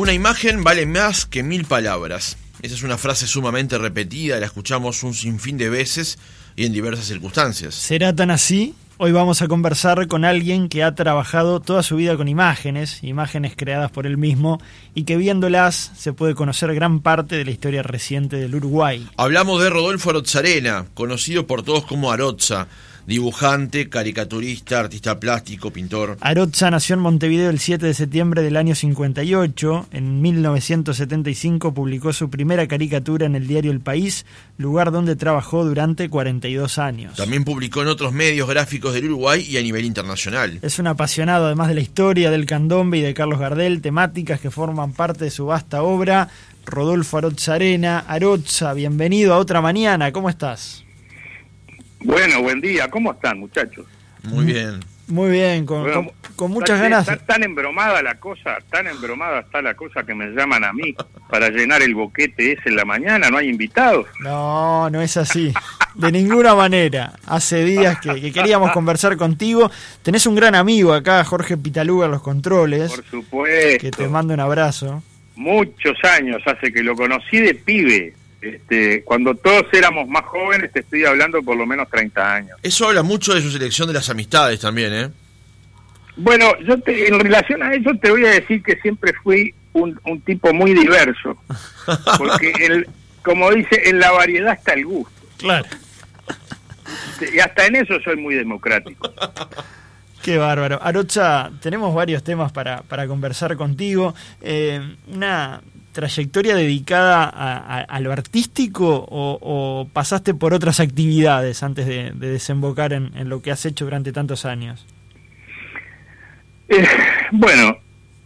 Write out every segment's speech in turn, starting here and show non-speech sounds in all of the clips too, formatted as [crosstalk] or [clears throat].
Una imagen vale más que mil palabras. Esa es una frase sumamente repetida, la escuchamos un sinfín de veces y en diversas circunstancias. ¿Será tan así? Hoy vamos a conversar con alguien que ha trabajado toda su vida con imágenes, imágenes creadas por él mismo, y que viéndolas se puede conocer gran parte de la historia reciente del Uruguay. Hablamos de Rodolfo Arotzarena, conocido por todos como Arotza dibujante, caricaturista, artista plástico, pintor. Arocha nació en Montevideo el 7 de septiembre del año 58. En 1975 publicó su primera caricatura en el diario El País, lugar donde trabajó durante 42 años. También publicó en otros medios gráficos del Uruguay y a nivel internacional. Es un apasionado además de la historia del candombe y de Carlos Gardel, temáticas que forman parte de su vasta obra. Rodolfo Arena. Arocha, bienvenido a otra mañana, ¿cómo estás? Bueno, buen día. ¿Cómo están, muchachos? Muy bien. Muy bien, con, muchas ganas. Está tan embromada la cosa, tan embromada está la cosa que me llaman a mí para llenar el boquete ese en la mañana. ¿No hay invitados? No, no es así. De ninguna manera. Hace días que, queríamos conversar contigo. Tenés un gran amigo acá, Jorge Pitaluga, en los controles. Por supuesto. Que te mando un abrazo. Muchos años hace que lo conocí de pibe. Este, cuando todos éramos más jóvenes, te estoy hablando por lo menos 30 años. Eso habla mucho de su selección de las amistades también, ¿eh? Bueno, yo en relación a eso te voy a decir que siempre fui un, tipo muy diverso. [laughs] Porque, el, como dice, en la variedad está el gusto. Claro. Y hasta en eso soy muy democrático. [laughs] Qué bárbaro. Arocha, tenemos varios temas para, para conversar contigo. Eh, una trayectoria dedicada a, lo artístico o, pasaste por otras actividades antes de, desembocar en, lo que has hecho durante tantos años? Eh, bueno,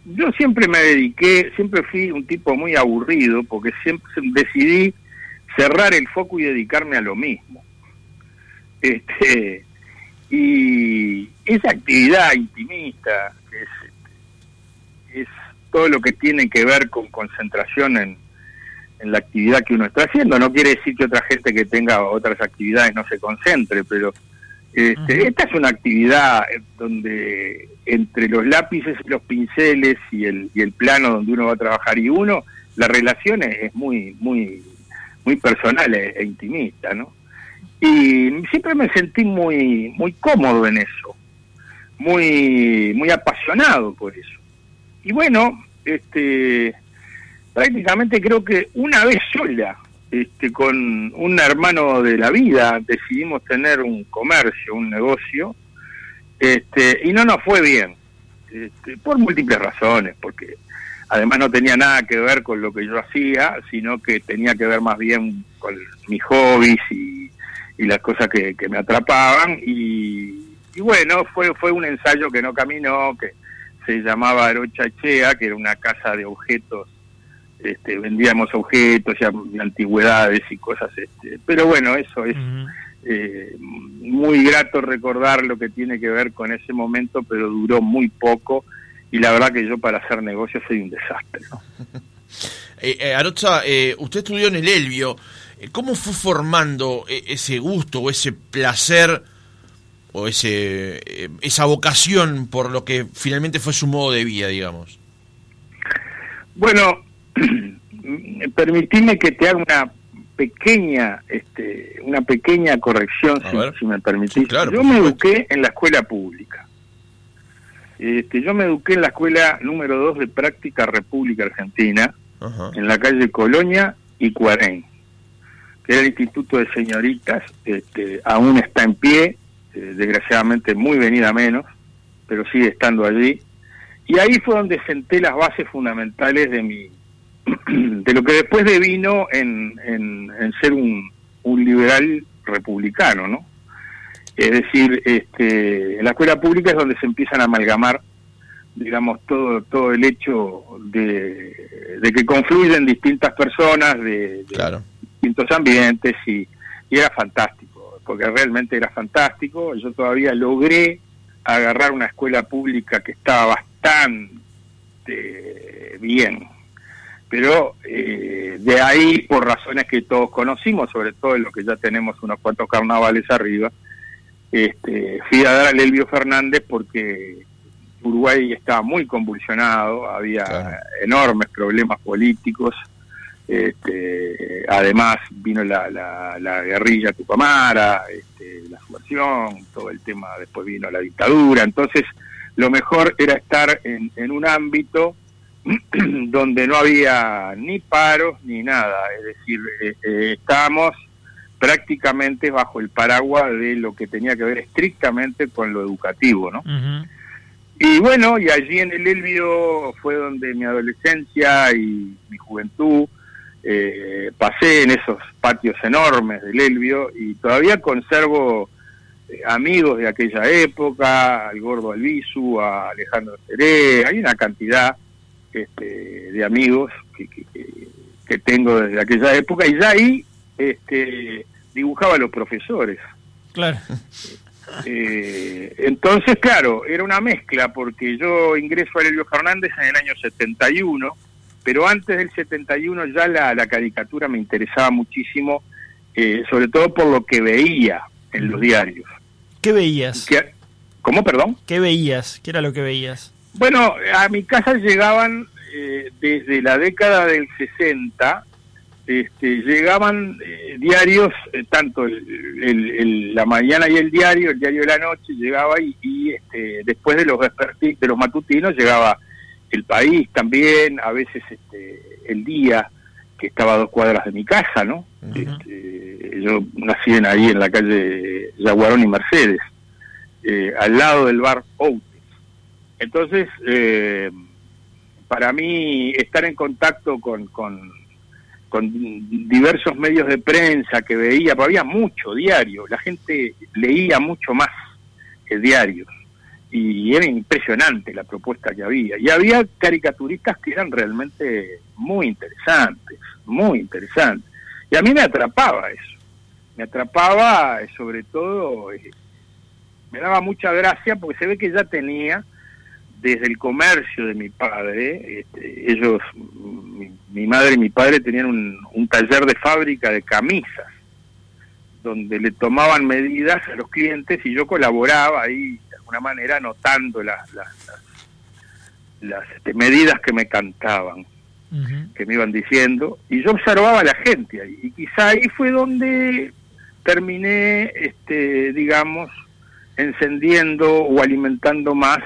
yo siempre me dediqué, siempre fui un tipo muy aburrido porque siempre decidí cerrar el foco y dedicarme a lo mismo. Este, y esa actividad intimista, es, es todo lo que tiene que ver con concentración en, la actividad que uno está haciendo. No quiere decir que otra gente que tenga otras actividades no se concentre, pero este, esta es una actividad donde entre los lápices y los pinceles y el, y el plano donde uno va a trabajar y uno, la relación es, muy, muy, muy personal e, e, intimista, ¿no? Y siempre me sentí muy, muy cómodo en eso, muy, muy apasionado por eso. Y bueno, este, prácticamente creo que una vez sola, este, con un hermano de la vida, decidimos tener un comercio, un negocio, este, y no nos fue bien, este, por múltiples razones, porque además no tenía nada que ver con lo que yo hacía, sino que tenía que ver más bien con mis hobbies y, las cosas que, me atrapaban, y, y bueno, fue, fue un ensayo que no caminó, que se llamaba Arochachea, que era una casa de objetos, este, vendíamos objetos y antigüedades y cosas, este, pero bueno, eso es eh, muy grato recordar lo que tiene que ver con ese momento, pero duró muy poco y la verdad que yo para hacer negocios soy un desastre. [laughs] eh, eh Arocha, eh, usted estudió en el Elvio, ¿cómo fue formando ese gusto o ese placer? O ese, eh, esa vocación por lo que finalmente fue su modo de vida, digamos? Bueno, [clears throat] permitime que te haga una pequeña este, una pequeña corrección, si, me permitís. yo me eduqué en la escuela pública. Este, yo me eduqué en la escuela número 2 de práctica República Argentina, en la calle Colonia y Cuarén, que era el Instituto de Señoritas, este, aún está en pie, este, desgraciadamente muy venida menos, pero sigue estando allí. Y ahí fue donde senté las bases fundamentales de mi [clears throat] de lo que después devino en, en, ser un, un, liberal republicano, ¿no? Es decir, este, en la escuela pública es donde se empiezan a amalgamar, digamos, todo todo el hecho de, de que confluyen distintas personas de, distintos ambientes y, y era fantástico porque realmente era fantástico. Yo todavía logré agarrar una escuela pública que estaba bastante bien, pero eh, de ahí, por razones que todos conocimos, sobre todo en lo que ya tenemos unos cuantos carnavales arriba, este, fui a dar a Elvio Fernández porque Uruguay estaba muy convulsionado, había enormes problemas políticos, este, además vino la, la, guerrilla tupamara, este, la subversión, todo el tema, después vino la dictadura, entonces lo mejor era estar en, en un ámbito [clears throat] donde no había ni paros ni nada, es decir, eh, eh, estábamos prácticamente bajo el paraguas de lo que tenía que ver estrictamente con lo educativo, ¿no? Y bueno, y allí en el Elvio fue donde mi adolescencia y mi juventud eh, pasé en esos patios enormes del Elvio y todavía conservo eh, amigos de aquella época, al Gordo Albizu, a Alejandro Seré, hay una cantidad este, de amigos que, que, tengo desde aquella época y ya ahí este, dibujaba a los profesores. Claro. Eh, entonces, claro, era una mezcla porque yo ingreso a Elvio Fernández en el año 71 pero antes del 71 ya la, caricatura me interesaba muchísimo, eh, sobre todo por lo que veía en los diarios. ¿Qué veías? ¿Cómo, perdón? ¿Qué veías? ¿Qué era lo que veías? Bueno, a mi casa llegaban eh, desde la década del 60, este, llegaban eh, diarios, tanto la mañana y el diario, el diario de la noche llegaba y, este, después de los de los matutinos llegaba el país también, a veces este, el día que estaba a dos cuadras de mi casa, ¿no? Este, yo nací en ahí en la calle Yaguarón y Mercedes, eh, al lado del bar Outes. Entonces, eh, para mí estar en contacto con, con, con diversos medios de prensa que veía, había mucho diario, la gente leía mucho más que diarios y era impresionante la propuesta que había. Y había caricaturistas que eran realmente muy interesantes, muy interesantes. Y a mí me atrapaba eso. Me atrapaba eh, sobre todo, eh, me daba mucha gracia porque se ve que ya tenía desde el comercio de mi padre, este, ellos, mi, madre y mi padre tenían un taller de fábrica de camisas donde le tomaban medidas a los clientes y yo colaboraba ahí alguna manera anotando las, las, las, este, medidas que me cantaban, que me iban diciendo, y yo observaba a la gente ahí, y quizá ahí fue donde terminé, este, digamos, encendiendo o alimentando más,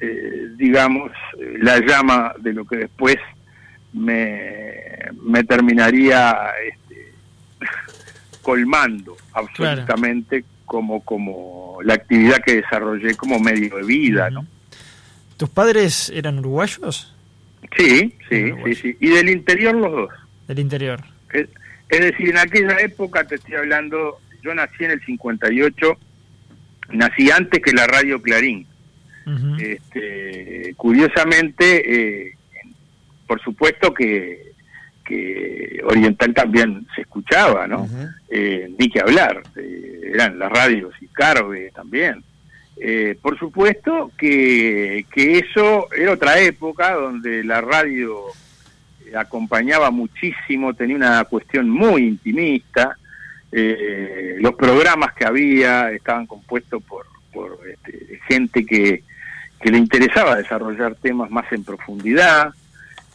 eh, digamos, la llama de lo que después me, me terminaría este, colmando absolutamente como, como la actividad que desarrollé como medio de vida, ¿no? ¿Tus padres eran uruguayos? Sí, sí, sí, sí. Y del interior los dos. Del interior. Es, decir, en aquella época, te estoy hablando, yo nací en el 58, nací antes que la radio Clarín. este, curiosamente, eh, por supuesto que que Oriental también se escuchaba, ¿no? Eh, ni que hablar, eh, eran las radios y Carve también. Eh, por supuesto que, que eso era otra época donde la radio acompañaba muchísimo, tenía una cuestión muy intimista, los programas que había estaban compuestos por, por este, gente que, que le interesaba desarrollar temas más en profundidad,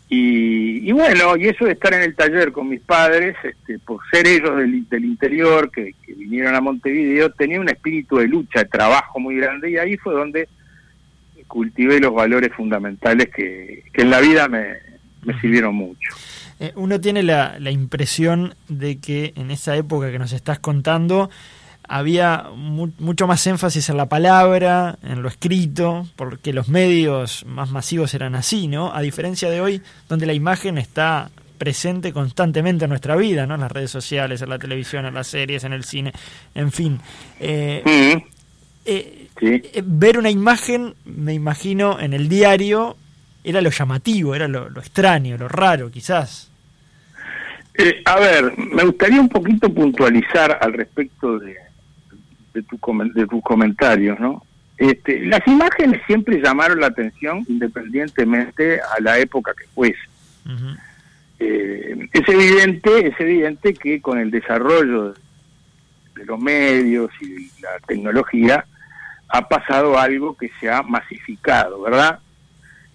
y, bueno, y eso de estar en el taller con mis padres, este, por ser ellos del, del interior, que, vinieron a Montevideo, tenía un espíritu de lucha, de trabajo muy grande, y ahí fue donde cultivé los valores fundamentales que, en la vida me, sirvieron mucho. Eh, uno tiene la, la impresión de que en esa época que nos estás contando, había mucho más énfasis en la palabra, en lo escrito, porque los medios más masivos eran así, ¿no? A diferencia de hoy, donde la imagen está presente constantemente en nuestra vida, ¿no? En las redes sociales, en la televisión, en las series, en el cine, en fin. Eh, eh, eh, ver una imagen, me imagino, en el diario, era lo llamativo, era lo, lo extraño, lo raro, quizás. a ver, me gustaría un poquito puntualizar al respecto de, de, tu, de tus comentarios, ¿no? Este, las imágenes siempre llamaron la atención independientemente a la época que fuese. Eh, es evidente, es evidente que con el desarrollo de los medios y la tecnología, ha pasado algo que se ha masificado, ¿verdad?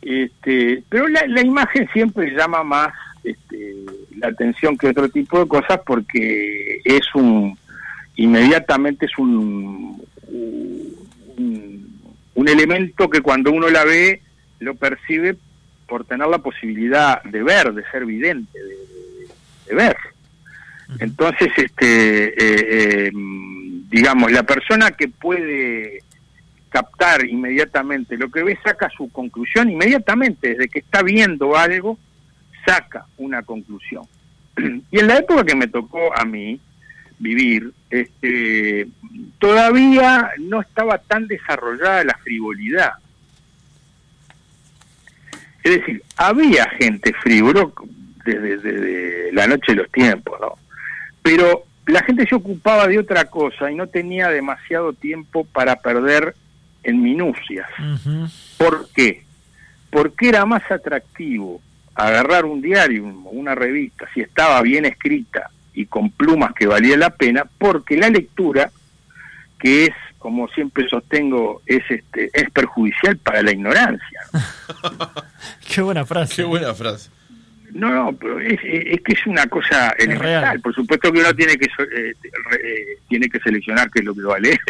Este, pero la, la imagen siempre llama más este, la atención que otro tipo de cosas porque es un inmediatamente es un, un, elemento que cuando uno la ve lo percibe por tener la posibilidad de ver, de ser vidente, de, ver. Entonces, este, eh, eh, digamos, la persona que puede captar inmediatamente lo que ve saca su conclusión inmediatamente, desde que está viendo algo, saca una conclusión. [clears throat] Y en la época que me tocó a mí vivir, este, todavía no estaba tan desarrollada la frivolidad. Es decir, había gente frívolo desde, la noche de los tiempos, ¿no? Pero la gente se ocupaba de otra cosa y no tenía demasiado tiempo para perder en minucias. ¿Por qué? Porque era más atractivo agarrar un diario o una revista, si estaba bien escrita y con plumas que valía la pena, porque la lectura, que es, como siempre sostengo, es este es perjudicial para la ignorancia. [laughs] Qué buena frase. Qué buena frase. No, no, pero es, que es una cosa elemental. Por supuesto que uno tiene que eh, eh, tiene que seleccionar qué es lo que va a leer,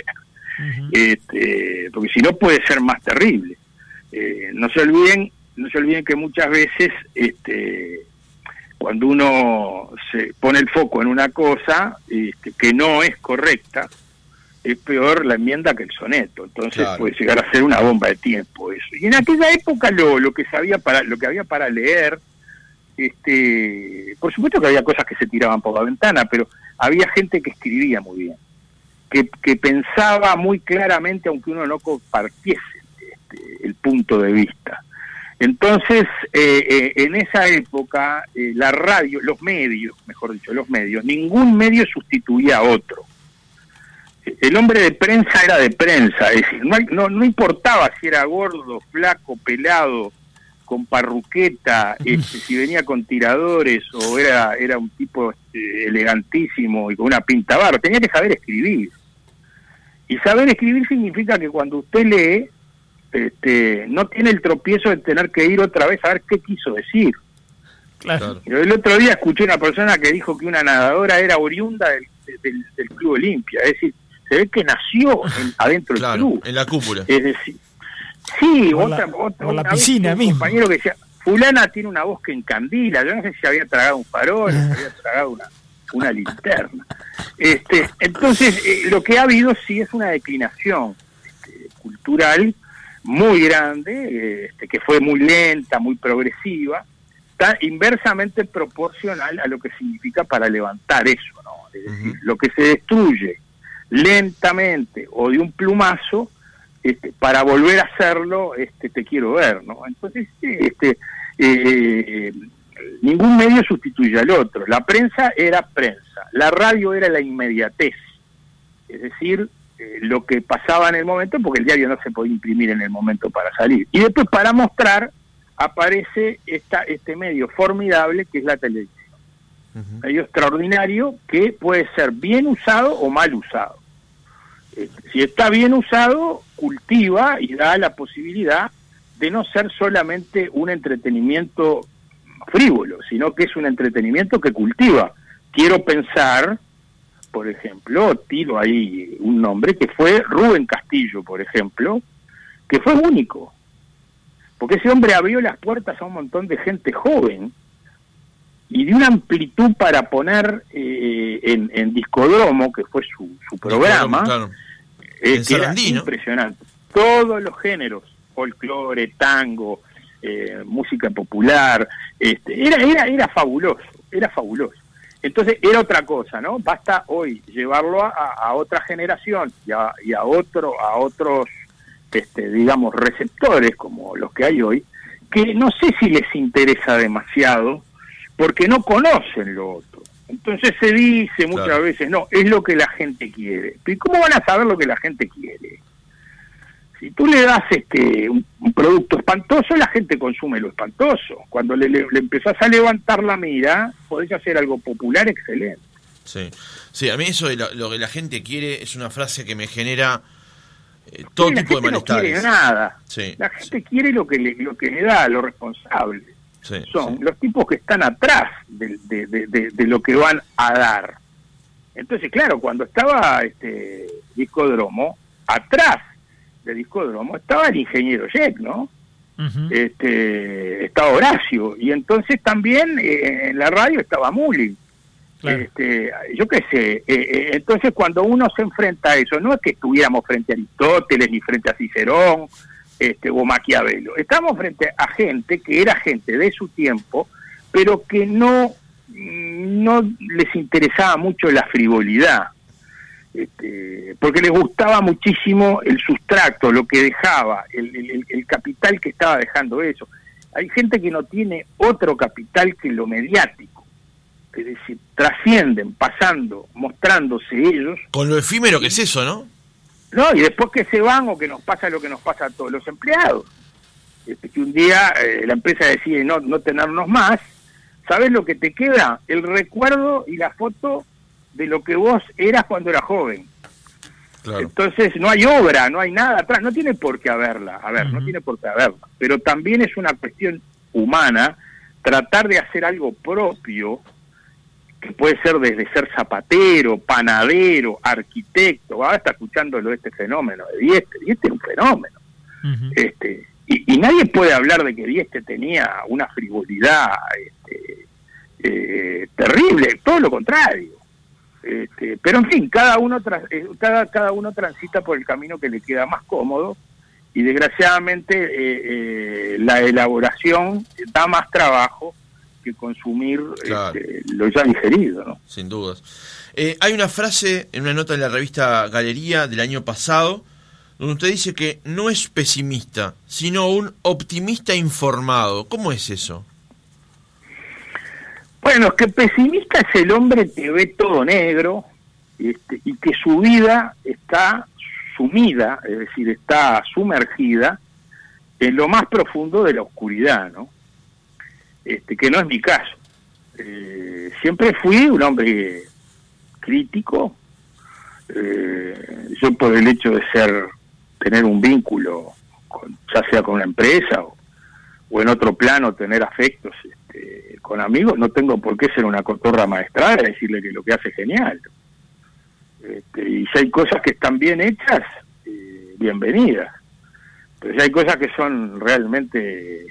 [laughs] este, porque si no puede ser más terrible. Eh, no se olviden no se olviden que muchas veces este, cuando uno se pone el foco en una cosa este, que no es correcta, es peor la enmienda que el soneto. Entonces puede llegar a ser una bomba de tiempo eso. Y en aquella época lo, lo que sabía para lo que había para leer, este, por supuesto que había cosas que se tiraban por la ventana, pero había gente que escribía muy bien, que, que pensaba muy claramente, aunque uno no compartiese este, el punto de vista. Entonces, eh, eh, en esa época, eh, la radio, los medios, mejor dicho, los medios, ningún medio sustituía a otro. El hombre de prensa era de prensa, es decir, no, no, importaba si era gordo, flaco, pelado, con parruqueta, este, si venía con tiradores o era, era un tipo este, elegantísimo y con una pinta barra, tenía que saber escribir. Y saber escribir significa que cuando usted lee, este, no tiene el tropiezo de tener que ir otra vez a ver qué quiso decir. Claro. El otro día escuché una persona que dijo que una nadadora era oriunda del, Club Olimpia, es decir, se ve que nació [laughs] adentro del club. En la cúpula. Es decir, sí, otra, la, otra, la piscina misma. compañero que decía, fulana tiene una voz que encandila, yo no sé si había tragado un farol, si había tragado una, una linterna. Este, entonces, eh, lo que ha habido sí es una declinación este, cultural muy grande, este, que fue muy lenta, muy progresiva, está inversamente proporcional a lo que significa para levantar eso, ¿no? Es decir, lo que se destruye lentamente o de un plumazo, este, para volver a hacerlo, este, te quiero ver, ¿no? Entonces, este, eh, ningún medio sustituye al otro. La prensa era prensa, la radio era la inmediatez, es decir, eh, lo que pasaba en el momento, porque el diario no se podía imprimir en el momento para salir. Y después para mostrar aparece esta, este medio formidable que es la televisión. Medio extraordinario que puede ser bien usado o mal usado. Eh, si está bien usado, cultiva y da la posibilidad de no ser solamente un entretenimiento frívolo, sino que es un entretenimiento que cultiva. Quiero pensar por ejemplo, tiro ahí un nombre que fue Rubén Castillo, por ejemplo, que fue único, porque ese hombre abrió las puertas a un montón de gente joven y de una amplitud para poner eh, en, en, Discodromo, que fue su, su programa, eh, era impresionante. Todos los géneros, folclore, tango, eh, música popular, este, era, era, era fabuloso, era fabuloso. Entonces era otra cosa, ¿no? Basta hoy llevarlo a, otra generación y a, y a, otro, a otros, este, digamos, receptores como los que hay hoy, que no sé si les interesa demasiado porque no conocen lo otro. Entonces se dice muchas veces, no, es lo que la gente quiere. ¿Y cómo van a saber lo que la gente quiere? Si tú le das este un, producto espantoso, la gente consume lo espantoso. Cuando le, le, empezás a levantar la mira, podés hacer algo popular excelente. Sí, sí a mí eso de lo, que la gente quiere es una frase que me genera eh, todo tipo de gente no quiere malestares. nada. Sí, La gente quiere lo que le, lo que le da, lo responsable. sí, Son los tipos que están atrás de, de- de- de- de lo que van a dar. Entonces, claro, cuando estaba este Discodromo, atrás de Discodromo estaba el ingeniero Jack, ¿no? Este, estaba Horacio y entonces también eh, en la radio estaba Muli. Claro. Este, yo qué sé, eh, eh, entonces cuando uno se enfrenta a eso, no es que estuviéramos frente a Aristóteles ni frente a Cicerón este, o Maquiavelo, estamos frente a gente que era gente de su tiempo, pero que no, no les interesaba mucho la frivolidad este, porque les gustaba muchísimo el sustrato, lo que dejaba, el, el- el capital que estaba dejando eso. Hay gente que no tiene otro capital que lo mediático, es decir, trascienden, pasando, mostrándose ellos, Con lo efímero que es eso, ¿no? ¿no? Y después que se van o que nos pasa lo que nos pasa a todos los empleados. Este, que un día eh, la empresa decide no, no tenernos más, ¿sabes lo que te queda? El recuerdo y la foto de lo que vos eras cuando eras joven. Claro. Entonces no hay obra, no hay nada atrás, no tiene por qué haberla, a ver, no tiene por qué haberla, pero también es una cuestión humana tratar de hacer algo propio, que puede ser desde ser zapatero, panadero, arquitecto, ahora está escuchando lo de este fenómeno de Dieste, Dieste es un fenómeno, este, y, y nadie puede hablar de que Dieste tenía una frivolidad este, eh, terrible, todo lo contrario. Este, pero en fin, cada uno tra- eh, cada, cada uno transita por el camino que le queda más cómodo y desgraciadamente eh, eh, la elaboración da más trabajo que consumir Claro. este, lo ya digerido, ¿no? Sin dudas. Eh, hay una frase en una nota en la revista Galería del año pasado, donde usted dice que no es pesimista, sino un optimista informado. ¿Cómo es eso? Bueno, es que pesimista es el hombre que ve todo negro este, y que su vida está sumida, es decir, está sumergida en lo más profundo de la oscuridad, ¿no? Este, que no es mi caso. Eh, siempre fui un hombre crítico, eh, yo por el hecho de ser, tener un vínculo, con- ya sea con una empresa o, en otro plano tener afectos con amigos, no tengo por qué ser una cotorra maestrada y decirle que lo que hace es genial. Este, y si hay cosas que están bien hechas, eh, bienvenidas. Pero si hay cosas que son realmente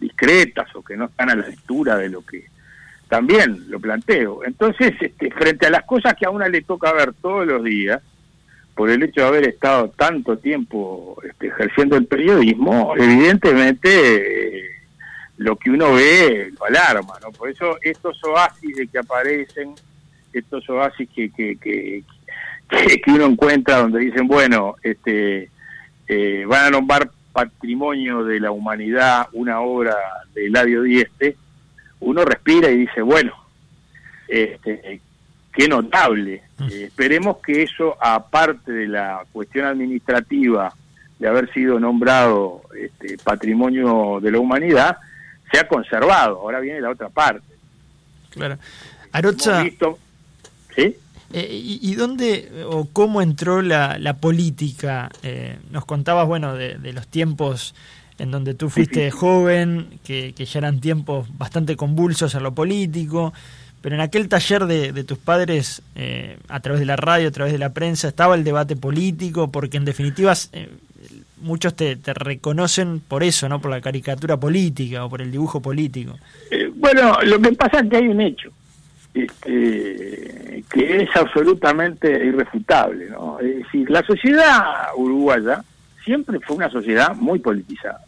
discretas o que no están a la altura de lo que también lo planteo. Entonces, este, frente a las cosas que a una le toca ver todos los días, por el hecho de haber estado tanto tiempo este, ejerciendo el periodismo, evidentemente eh, lo que uno ve lo alarma, ¿no? Por eso estos oasis de que aparecen, estos oasis que, que, [laughs] que, uno encuentra donde dicen, bueno, este eh, van a nombrar patrimonio de la humanidad una obra de Eladio Dieste, uno respira y dice, bueno, este, qué notable. Eh, esperemos que eso, aparte de la cuestión administrativa de haber sido nombrado este, patrimonio de la humanidad, sea conservado. Ahora viene la otra parte. Claro. Arocha, visto- ¿Sí? eh, ¿y, y dónde o cómo entró la, la política? Eh, nos contabas, bueno, de, de los tiempos en donde tú fuiste Difícil. joven, que, que ya eran tiempos bastante convulsos en lo político, pero en aquel taller de, de tus padres, eh, a través de la radio, a través de la prensa, estaba el debate político, porque en definitiva eh, muchos te, te reconocen por eso, ¿no? Por la caricatura política o por el dibujo político. Eh, bueno, lo que pasa es que hay un hecho este, que es absolutamente irrefutable. ¿no? Es decir, la sociedad uruguaya siempre fue una sociedad muy politizada,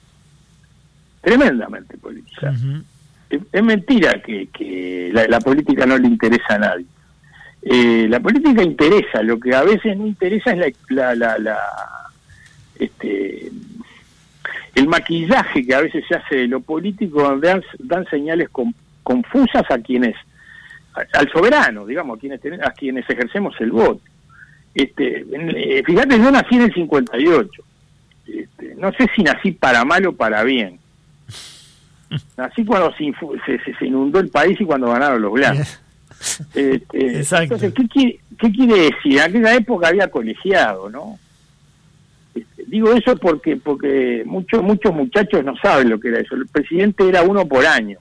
tremendamente politizada. Es, es mentira que, que la, la política no le interesa a nadie. Eh, la política interesa, lo que a veces no interesa es la, la, la- la- este, el maquillaje que a veces se hace de lo político, dan, dan señales con- confusas a quienes, al soberano, digamos, a quienes, ten- a quienes ejercemos el voto. Este, en- eh, fíjate, yo nací en el 58. Este, no sé si nací para mal o para bien. Nací cuando se, se, inundó el país y cuando ganaron los blancos. Este, [laughs] Exacto. Entonces, ¿qué quiere, ¿qué quiere decir? En aquella época había colegiado, ¿no? Digo eso porque porque muchos muchos muchachos no saben lo que era eso. El presidente era uno por año.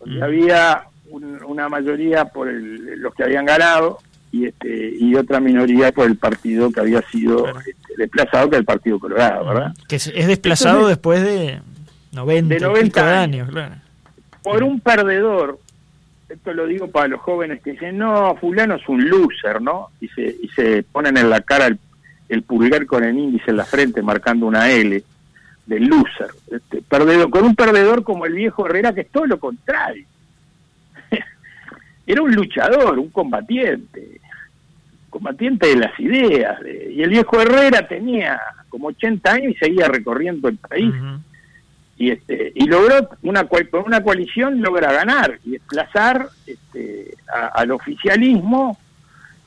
Donde había una mayoría por los que habían ganado y este y otra minoría por el partido que había sido este, desplazado, que el Partido Colorado, ¿verdad? Que es, desplazado después de 90, de 90 años, claro. Por un perdedor, esto lo digo para los jóvenes que dicen, no, fulano es un loser, ¿no? Y se, y se ponen en la cara el, pulgar con el índice en la frente marcando una L del loser. Este, perdedor, con un perdedor como el viejo Herrera, que es todo lo contrario. [laughs] Era un luchador, un combatiente, combatiente de las ideas. y el viejo Herrera tenía como 80 años y seguía recorriendo el país. Y, este, y logró, una, con una coalición logra ganar y desplazar este, al oficialismo.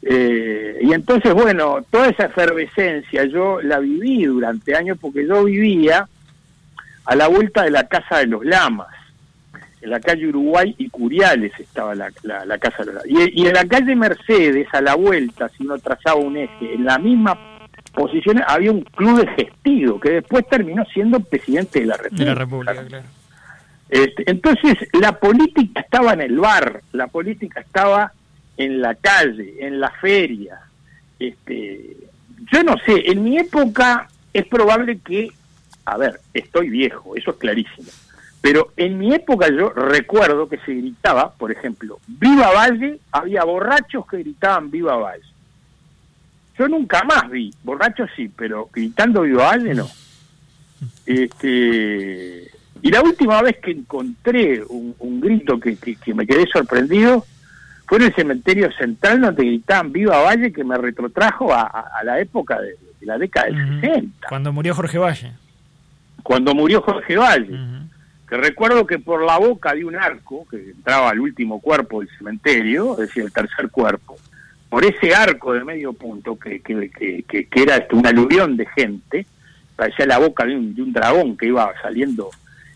Eh, y entonces, bueno, toda esa efervescencia yo la viví durante años porque yo vivía a la vuelta de la Casa de los Lamas. En la calle Uruguay y Curiales estaba la, la, casa de y, y en la calle Mercedes, a la vuelta, si uno trazaba un eje, en la misma posición había un club de gestido que después terminó siendo presidente de la República. Este, entonces, la política estaba en el bar, la política estaba en la calle, en la feria. Este, yo no sé, en mi época es probable que, a ver, estoy viejo, eso es clarísimo pero en mi época yo recuerdo que se gritaba, por ejemplo, Viva Valle, había borrachos que gritaban Viva Valle. Yo nunca más vi, borrachos sí, pero gritando Viva Valle no. Este, y la última vez que encontré un, grito que, me quedé sorprendido fue en el cementerio central donde gritaban Viva Valle que me retrotrajo a, la época de, la década del 60. Cuando murió Jorge Valle. Cuando murió Jorge Valle que recuerdo que por la boca de un arco que entraba al último cuerpo del cementerio, es decir, el tercer cuerpo, por ese arco de medio punto que, que, que, que era este, un aluvión de gente, parecía la boca de un, de un dragón que iba saliendo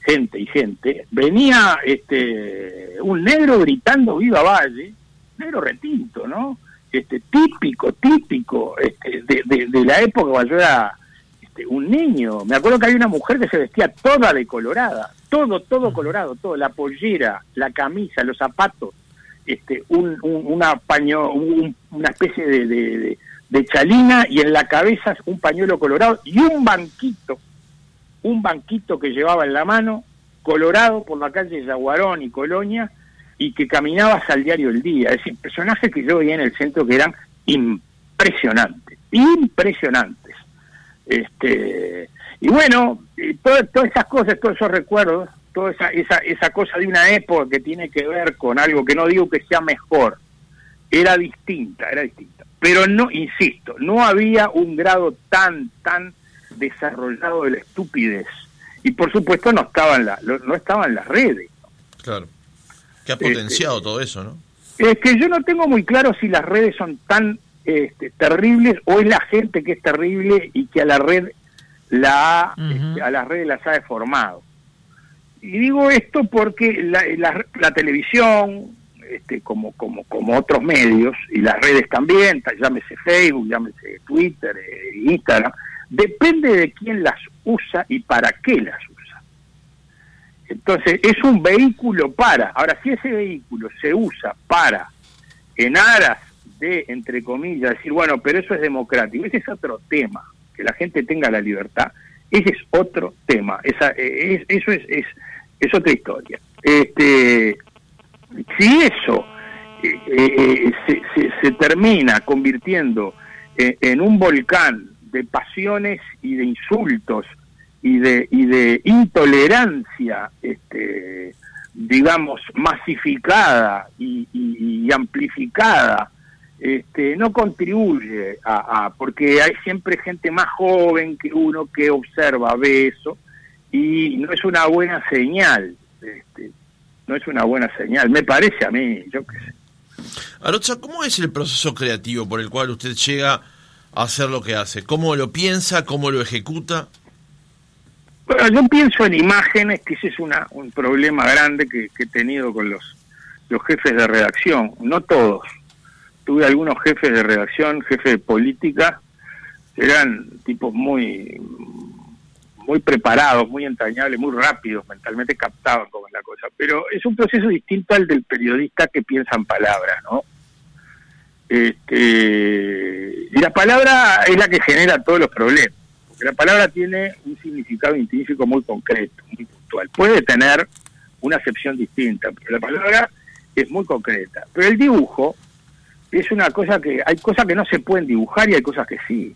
gente y gente, venía este un negro gritando viva Valle, negro retinto, ¿no? Este típico, típico este, de, de, la época cuando yo era este, un niño. Me acuerdo que hay una mujer que se vestía toda de colorada, todo, todo colorado, todo, la pollera, la camisa, los zapatos, este, un, una paño, una especie de, de, chalina y en la cabeza un pañuelo colorado y un banquito, un banquito que llevaba en la mano, colorado por la calle Yaguarón y Colonia, y que caminaba hasta el diario El Día. Es decir, personajes que yo veía en el centro que eran impresionantes, impresionantes. Este, y bueno, todas, todas esas cosas, todos esos recuerdos, toda esa, esa, esa cosa de una época que tiene que ver con algo que no digo que sea mejor, era distinta, era distinta. Pero no, insisto, no había un grado tan, tan desarrollado de la estupidez. Y por supuesto no estaban, la, no estaban las redes. Claro. Que ha potenciado este, todo eso, ¿no? Es que yo no tengo muy claro si las redes son tan este, terribles o es la gente que es terrible y que a la red la este, a las redes las ha deformado. Y digo esto porque la, la, televisión, este, como, como, como otros medios, y las redes también, llámese Facebook, llámese Twitter, eh, Instagram, depende de quién las usa y para qué las usa. Entonces, es un vehículo para. Ahora, si ese vehículo se usa para, en aras de, entre comillas, decir, bueno, pero eso es democrático, ese es otro tema que la gente tenga la libertad, ese es otro tema, esa, eh, eso es, es, es, otra historia. Este, si eso eh, eh, se, se, termina convirtiendo en, un volcán de pasiones y de insultos y de, y de intolerancia, este, digamos, masificada y, amplificada, este, no contribuye a, porque hay siempre gente más joven que uno que observa, ve eso y no es una buena señal, este, no es una buena señal, me parece a mí, yo qué sé. Arocha, ¿cómo es el proceso creativo por el cual usted llega a hacer lo que hace? ¿Cómo lo piensa? ¿Cómo lo ejecuta? Bueno, yo pienso en imágenes, que ese es una, un problema grande que, he tenido con los, los jefes de redacción, no todos, tuve algunos jefes de redacción, jefes de política, eran tipos muy muy preparados, muy entrañables, muy rápidos, mentalmente captaban cómo es la cosa. Pero es un proceso distinto al del periodista que piensa en palabras, ¿no? Este, y la palabra es la que genera todos los problemas. La palabra tiene un significado intrínseco muy concreto, muy puntual. Puede tener una acepción distinta, pero la palabra es muy concreta. Pero el dibujo es una cosa que hay cosas que no se pueden dibujar y hay cosas que sí.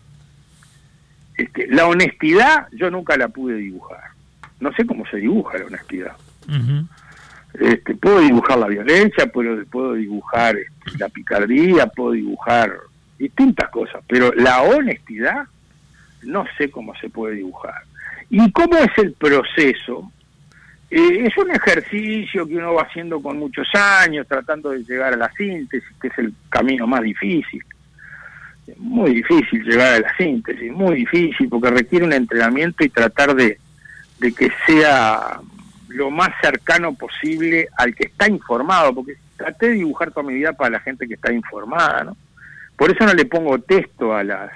Este, la honestidad yo nunca la pude dibujar. No sé cómo se dibuja la honestidad. este, puedo dibujar la violencia, puedo, puedo dibujar este, la picardía, puedo dibujar distintas cosas, pero la honestidad no sé cómo se puede dibujar. ¿Y cómo es el proceso? Eh, es un ejercicio que uno va haciendo con muchos años, tratando de llegar a la síntesis, que es el camino más difícil muy difícil llegar a la síntesis, muy difícil porque requiere un entrenamiento y tratar de, que sea lo más cercano posible al que está informado, porque traté de dibujar toda mi vida para la gente que está informada, ¿no? Por eso no le pongo texto a las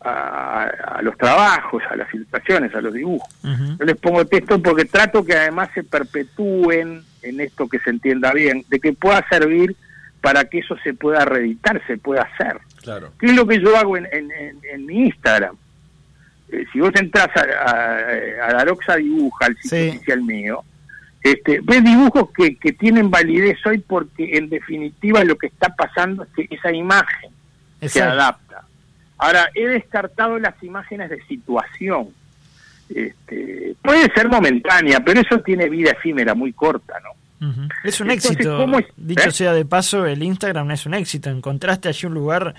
a, los trabajos, a las ilustraciones, a los dibujos. No les pongo texto porque trato que además se perpetúen en esto que se entienda bien, de que pueda servir para que eso se pueda reeditar, se pueda hacer. Claro. ¿Qué es lo que yo hago en, en, mi Instagram? Eh, si vos entras a, a, a Daroxa Dibuja, al sitio oficial mío, este, ves dibujos que, que tienen validez hoy porque en definitiva lo que está pasando es que esa imagen se adapta. Ahora, he descartado las imágenes de situación. Este, puede ser momentánea, pero eso tiene vida efímera muy corta, ¿no? Es un éxito. Dicho ¿Eh? sea de paso, el Instagram es un éxito. Encontraste allí un lugar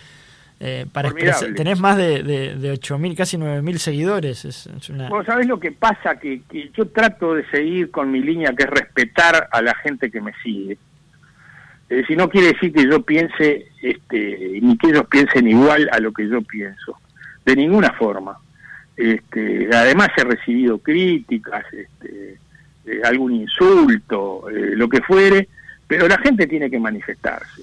eh, para expresar. Tenés más de, de, de 8.000, casi 9.000 seguidores. Es, una... Sabés lo que pasa, que, que, yo trato de seguir con mi línea, que es respetar a la gente que me sigue. Eh, si no quiere decir que yo piense, este, ni que ellos piensen igual a lo que yo pienso. De ninguna forma. Este, además he recibido críticas, este, eh, algún insulto, eh, lo que fuere, pero la gente tiene que manifestarse,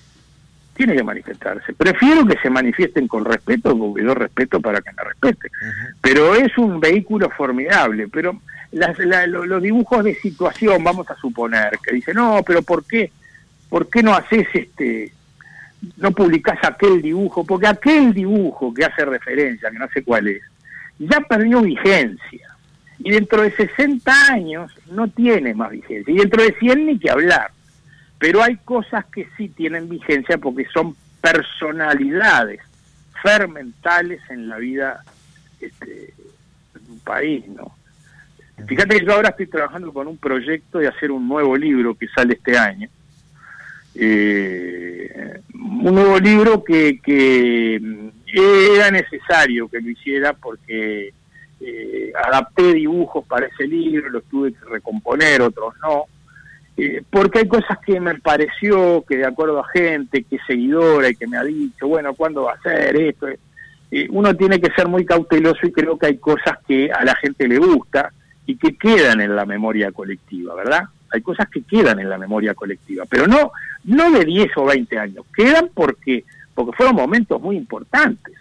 tiene que manifestarse. Prefiero que se manifiesten con respeto, porque yo respeto para que me respeten, pero es un vehículo formidable, pero los dibujos de situación, vamos a suponer, que dicen, no, pero ¿por qué? ¿Por qué no haces este, no publicás aquel dibujo? Porque aquel dibujo que hace referencia, que no sé cuál es, ya perdió vigencia y dentro de 60 años no tiene más vigencia, y dentro de 100 ni que hablar. Pero hay cosas que sí tienen vigencia porque son personalidades fermentales en la vida este, de un país, ¿no? Fíjate que yo ahora estoy trabajando con un proyecto de hacer un nuevo libro que sale este año. Eh, un nuevo libro que, que era necesario que lo hiciera porque eh, adapté dibujos para ese libro, los tuve que recomponer, otros no, eh, porque hay cosas que me pareció que de acuerdo a gente que seguidora y que me ha dicho, bueno, ¿cuándo va a ser esto? Eh, uno tiene que ser muy cauteloso y creo que hay cosas que a la gente le gusta y que quedan en la memoria colectiva, ¿verdad? Hay cosas que quedan en la memoria colectiva, pero no no de 10 o 20 años, quedan porque porque fueron momentos muy importantes.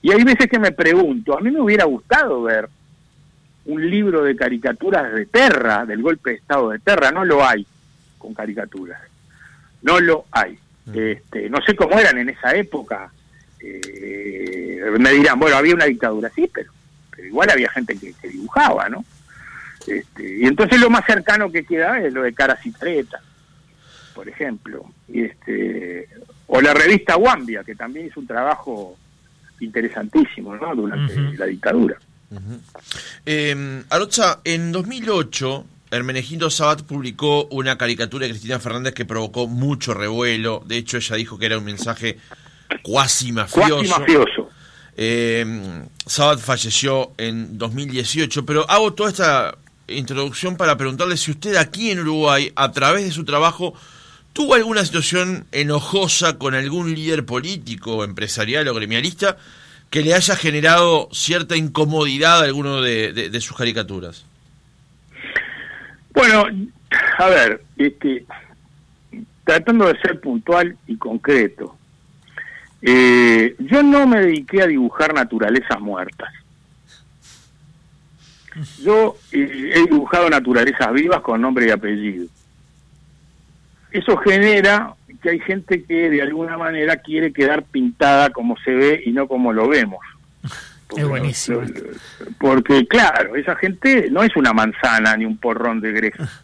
Y hay veces que me pregunto, a mí me hubiera gustado ver un libro de caricaturas de Terra, del golpe de Estado de Terra, no lo hay con caricaturas, no lo hay. Mm. Este, no sé cómo eran en esa época, eh, me dirán, bueno, había una dictadura, sí, pero, igual había gente que, dibujaba, ¿no? Este, y entonces lo más cercano que queda es lo de Caras y Tretas, por ejemplo, este, o la revista Wambia, que también hizo un trabajo interesantísimo ¿no? durante la dictadura. eh, Arocha, en 2008 Hermenegildo Sabat publicó una caricatura de Cristina Fernández que provocó mucho revuelo. De hecho, ella dijo que era un mensaje cuasi mafioso. mafioso. Eh, Sabat falleció en 2018, pero hago toda esta introducción para preguntarle si usted aquí en Uruguay, a través de su trabajo, tuvo alguna situación enojosa con algún líder político, empresarial o gremialista que le haya generado cierta incomodidad a alguno de, sus caricaturas? Bueno, a ver, este, tratando de ser puntual y concreto, Eh, yo no me dediqué a dibujar naturalezas muertas. Yo eh, he dibujado naturalezas vivas con nombre y apellido. Eso genera que hay gente que de alguna manera quiere quedar pintada como se ve y no como lo vemos. [laughs] es buenísimo. Porque, claro, esa gente no es una manzana ni un porrón de greja. [laughs]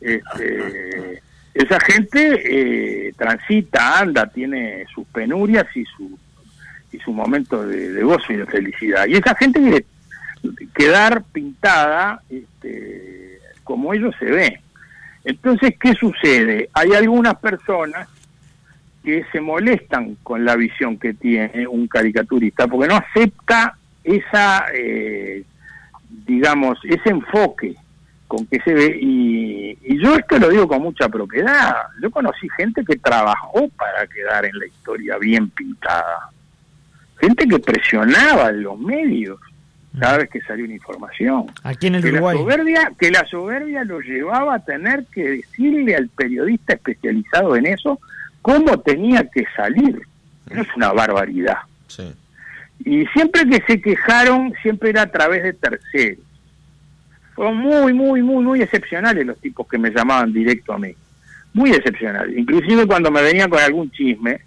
Este, esa gente eh, transita, anda, tiene sus penurias y su y su momento de, gozo y de felicidad. Y esa gente quiere quedar pintada este, como ellos se ve. Entonces, ¿qué sucede? Hay algunas personas que se molestan con la visión que tiene un caricaturista porque no acepta esa, eh, digamos, ese enfoque con que se ve. Y, y, yo esto lo digo con mucha propiedad. Yo conocí gente que trabajó para quedar en la historia bien pintada. Gente que presionaba los medios cada vez que salió una información. Aquí en el que Uruguay. La soberbia, que la soberbia lo llevaba a tener que decirle al periodista especializado en eso cómo tenía que salir. No es una barbaridad. Sí. Y siempre que se quejaron, siempre era a través de terceros. Fueron muy, muy, muy, muy excepcionales los tipos que me llamaban directo a mí. Muy excepcionales. Inclusive cuando me venían con algún chisme,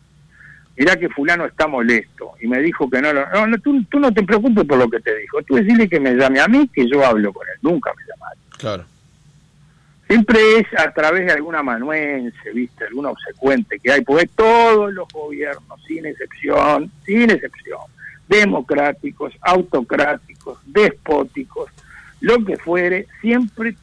mirá que fulano está molesto y me dijo que no, no, no tú, tú, no te preocupes por lo que te dijo, tú decirle que me llame a mí, que yo hablo con él, nunca me llamaron. Claro. Siempre es a través de alguna manuense, viste, alguna obsecuente que hay, porque todos los gobiernos, sin excepción, sin excepción, democráticos, autocráticos, despóticos, lo que fuere, siempre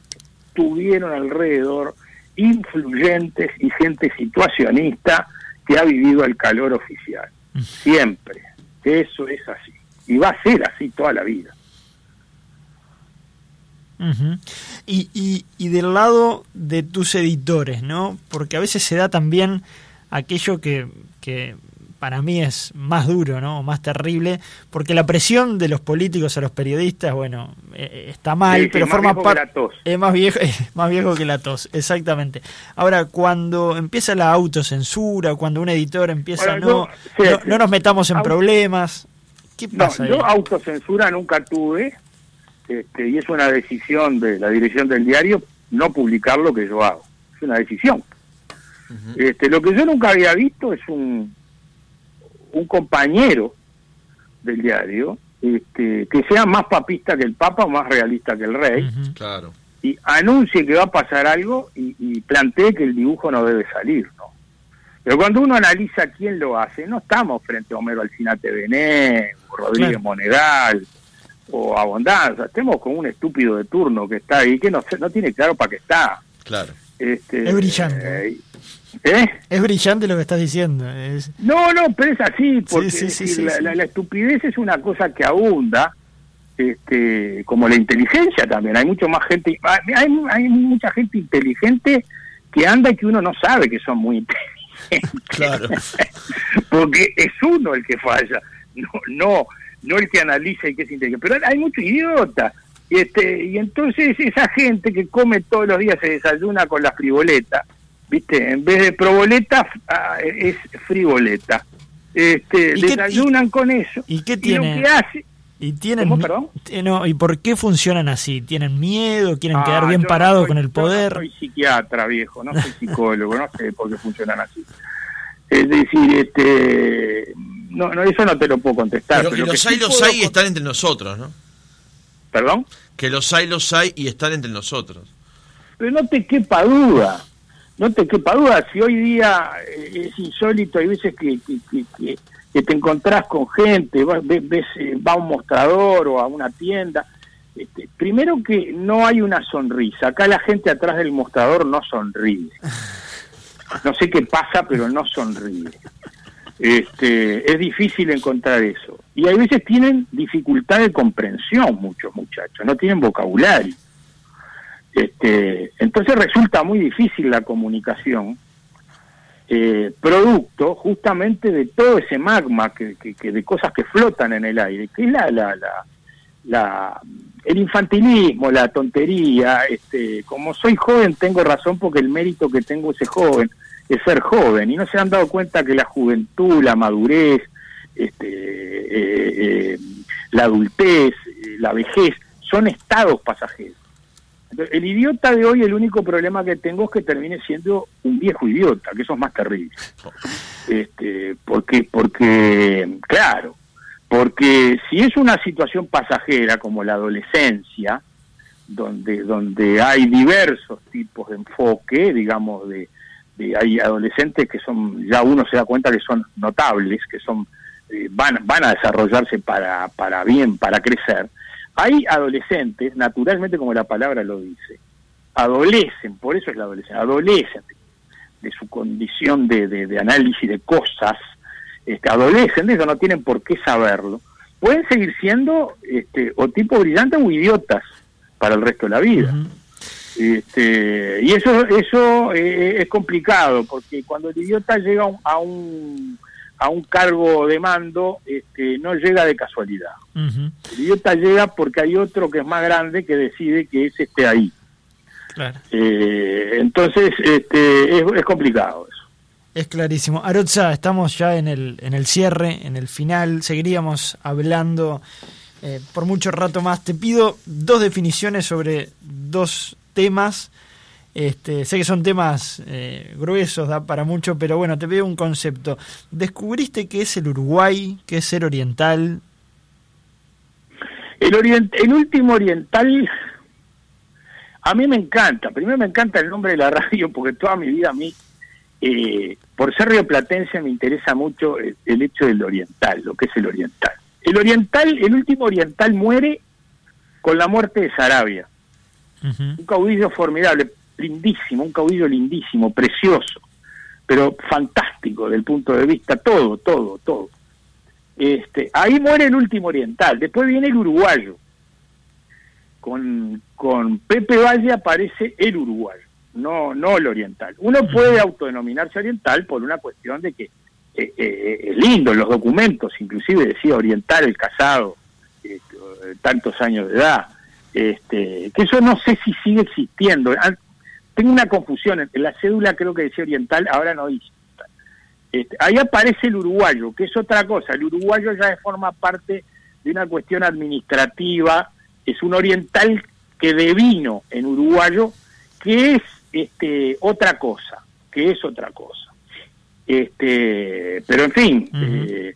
tuvieron alrededor influyentes y gente situacionista que ha vivido el calor oficial. Siempre. Eso es así. Y va a ser así toda la vida. Uh -huh. y, y, y, del lado de tus editores, ¿no? Porque a veces se da también aquello que, que para mí es más duro, ¿no? Más terrible, porque la presión de los políticos a los periodistas, bueno, eh, está mal, sí, pero sí, forma parte es más viejo, [laughs] es más viejo que la tos, exactamente. Ahora, cuando empieza la autocensura, cuando un editor empieza bueno, no, yo, sí, no, no, nos metamos en Auto, problemas, ¿qué pasa? No, yo autocensura nunca tuve, este, y es una decisión de la dirección del diario no publicar lo que yo hago, es una decisión. Uh -huh. este, lo que yo nunca había visto es un un compañero del diario este, que sea más papista que el Papa o más realista que el Rey, uh -huh. claro. y anuncie que va a pasar algo y, y plantee que el dibujo no debe salir, ¿no? Pero cuando uno analiza quién lo hace, no estamos frente a Homero Alcinate Bené, o Rodríguez claro. Monegal, o Abondanza, estemos con un estúpido de turno que está ahí, que no, no tiene claro para qué está. Claro. Este, es brillante. Eh, ¿Eh? Es brillante lo que estás diciendo. Es... No, no, pero es así, porque sí, sí, sí, sí, la, la, la, estupidez es una cosa que abunda, este, como la inteligencia también. Hay mucho más gente, hay, hay mucha gente inteligente que anda y que uno no sabe que son muy inteligentes. Claro. [laughs] porque es uno el que falla, no, no, no el que analiza y que es inteligente. Pero hay mucho idiota. Y, este, y entonces esa gente que come todos los días se desayuna con la friboleta, ¿viste? En vez de proboleta es friboleta. Este, ¿Y desayunan y, con eso. ¿Y qué tienen? Y lo que hace, ¿Y tienen ¿Cómo, perdón? No, ¿Y por qué funcionan así? ¿Tienen miedo? ¿Quieren ah, quedar bien parados no con el poder? Yo no soy psiquiatra, viejo, no soy psicólogo, no sé por qué funcionan así. [laughs] Es decir, este, no, no, eso no te lo puedo contestar. Pero que los hay, los hay y están entre nosotros, ¿no? ¿Perdón? Que los hay, los hay y están entre nosotros. Pero no te quepa duda, no te quepa duda, si hoy día es insólito, hay veces que, te encontrás con gente, ves, ves, va a un mostrador o a una tienda. Este, primero que no hay una sonrisa. Acá la gente atrás del mostrador no sonríe. No sé qué pasa, pero no sonríe. Este, es difícil encontrar eso. Y hay veces tienen dificultad de comprensión muchos muchachos, no tienen vocabulario. Este, entonces resulta muy difícil la comunicación eh, producto justamente de todo ese magma que, que, que, de cosas que flotan en el aire, que es la, la, la, el infantilismo, la tontería, este, como soy joven tengo razón porque el mérito que tengo ese joven es ser joven y no se han dado cuenta que la juventud, la madurez, este, eh, eh, la adultez, la vejez son estados pasajeros. El idiota de hoy, el único problema que tengo es que termine siendo un viejo idiota, que eso es más terrible. Este, porque, porque, claro, porque si es una situación pasajera como la adolescencia, donde, donde hay diversos tipos de enfoque, digamos, de, hay adolescentes que son, ya uno se da cuenta que son notables, que son eh, van, van a desarrollarse para, para bien, para crecer. Hay adolescentes, naturalmente como la palabra lo dice, adolecen, por eso es la adolescencia, adolecen de, su condición de, de análisis de cosas, este, adolecen de eso, no tienen por qué saberlo, pueden seguir siendo este, o tipo brillantes o idiotas para el resto de la vida. este, y eso eso eh, es complicado, porque cuando el idiota llega a un, a un cargo de mando, este, no llega de casualidad. El idiota llega porque hay otro que es más grande que decide que ese esté ahí. Eh, entonces, este, es, es complicado. Es clarísimo. Arotza, estamos ya en el, en el cierre, en el final. Seguiríamos hablando eh, por mucho rato más. Te pido dos definiciones sobre dos temas. Este, sé que son temas eh, gruesos, da para mucho, pero bueno, te pido un concepto. ¿Descubriste qué es el Uruguay? ¿Qué es ser oriental? El, orient el último oriental, a mí me encanta. Primero me encanta el nombre de la [laughs] radio porque toda mi vida a mí eh, por ser rioplatense me interesa mucho el, hecho del oriental, lo que es el oriental. El oriental, el último oriental muere con la muerte de Sarabia. Un caudillo formidable, lindísimo, un caudillo lindísimo, precioso, pero fantástico desde el punto de vista, todo, todo, todo. Este, ahí muere el último oriental, después viene el uruguayo. Con, con Pepe Valle aparece el uruguayo no, no el oriental. Uno puede autodenominarse oriental por una cuestión de que eh, eh, es lindo, los documentos, inclusive decía oriental el casado, eh, tantos años de edad, este, que eso no sé si sigue existiendo. Tengo una confusión, en la cédula creo que decía oriental, ahora no dice. Este, ahí aparece el uruguayo, que es otra cosa, el uruguayo ya forma parte de una cuestión administrativa, es un oriental que devino en uruguayo, que es este, otra cosa, que es otra cosa. Este, pero en fin, eh,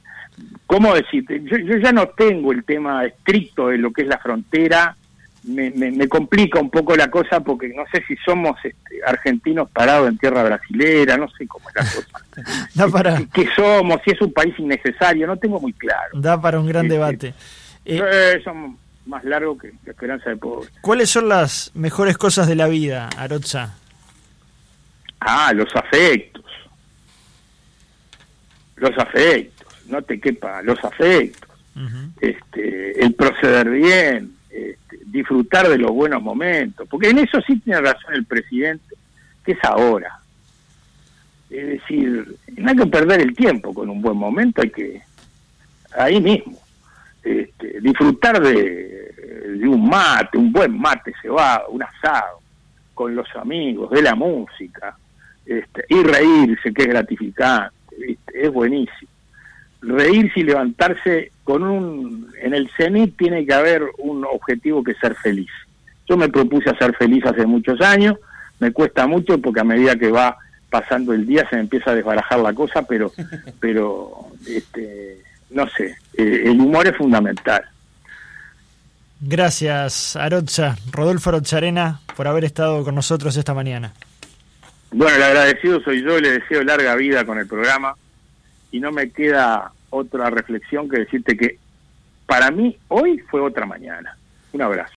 ¿cómo decirte? Yo, ya no tengo el tema estricto de lo que es la frontera, me, me, complica un poco la cosa porque no sé si somos este, argentinos parados en tierra brasilera, no sé cómo es la cosa. [laughs] da para... ¿Qué somos? Si es un país innecesario, no tengo muy claro. Da para un gran este, debate. Eh, eh, somos más largo que la esperanza de pobre. ¿Cuáles son las mejores cosas de la vida, Arocha? Ah, los afectos. Los afectos, no te quepa, los afectos. este, el proceder bien, disfrutar de los buenos momentos, porque en eso sí tiene razón el presidente, que es ahora. Es decir, no hay que perder el tiempo con un buen momento, hay que, ahí mismo, este, disfrutar de, un mate, un buen mate se va, un asado, con los amigos, de la música, este, y reírse, que es gratificante, es buenísimo. Reírse y levantarse con un... En el cenit tiene que haber un objetivo que es ser feliz. Yo me propuse a ser feliz hace muchos años, me cuesta mucho porque a medida que va pasando el día se me empieza a desbarajar la cosa, pero, [laughs] pero este, no sé, eh, el humor es fundamental. Gracias, Arocha, Rodolfo Arocharena, por haber estado con nosotros esta mañana. Bueno, el agradecido soy yo, le deseo larga vida con el programa y no me queda otra reflexión que decirte que para mí hoy fue otra mañana. Un abrazo.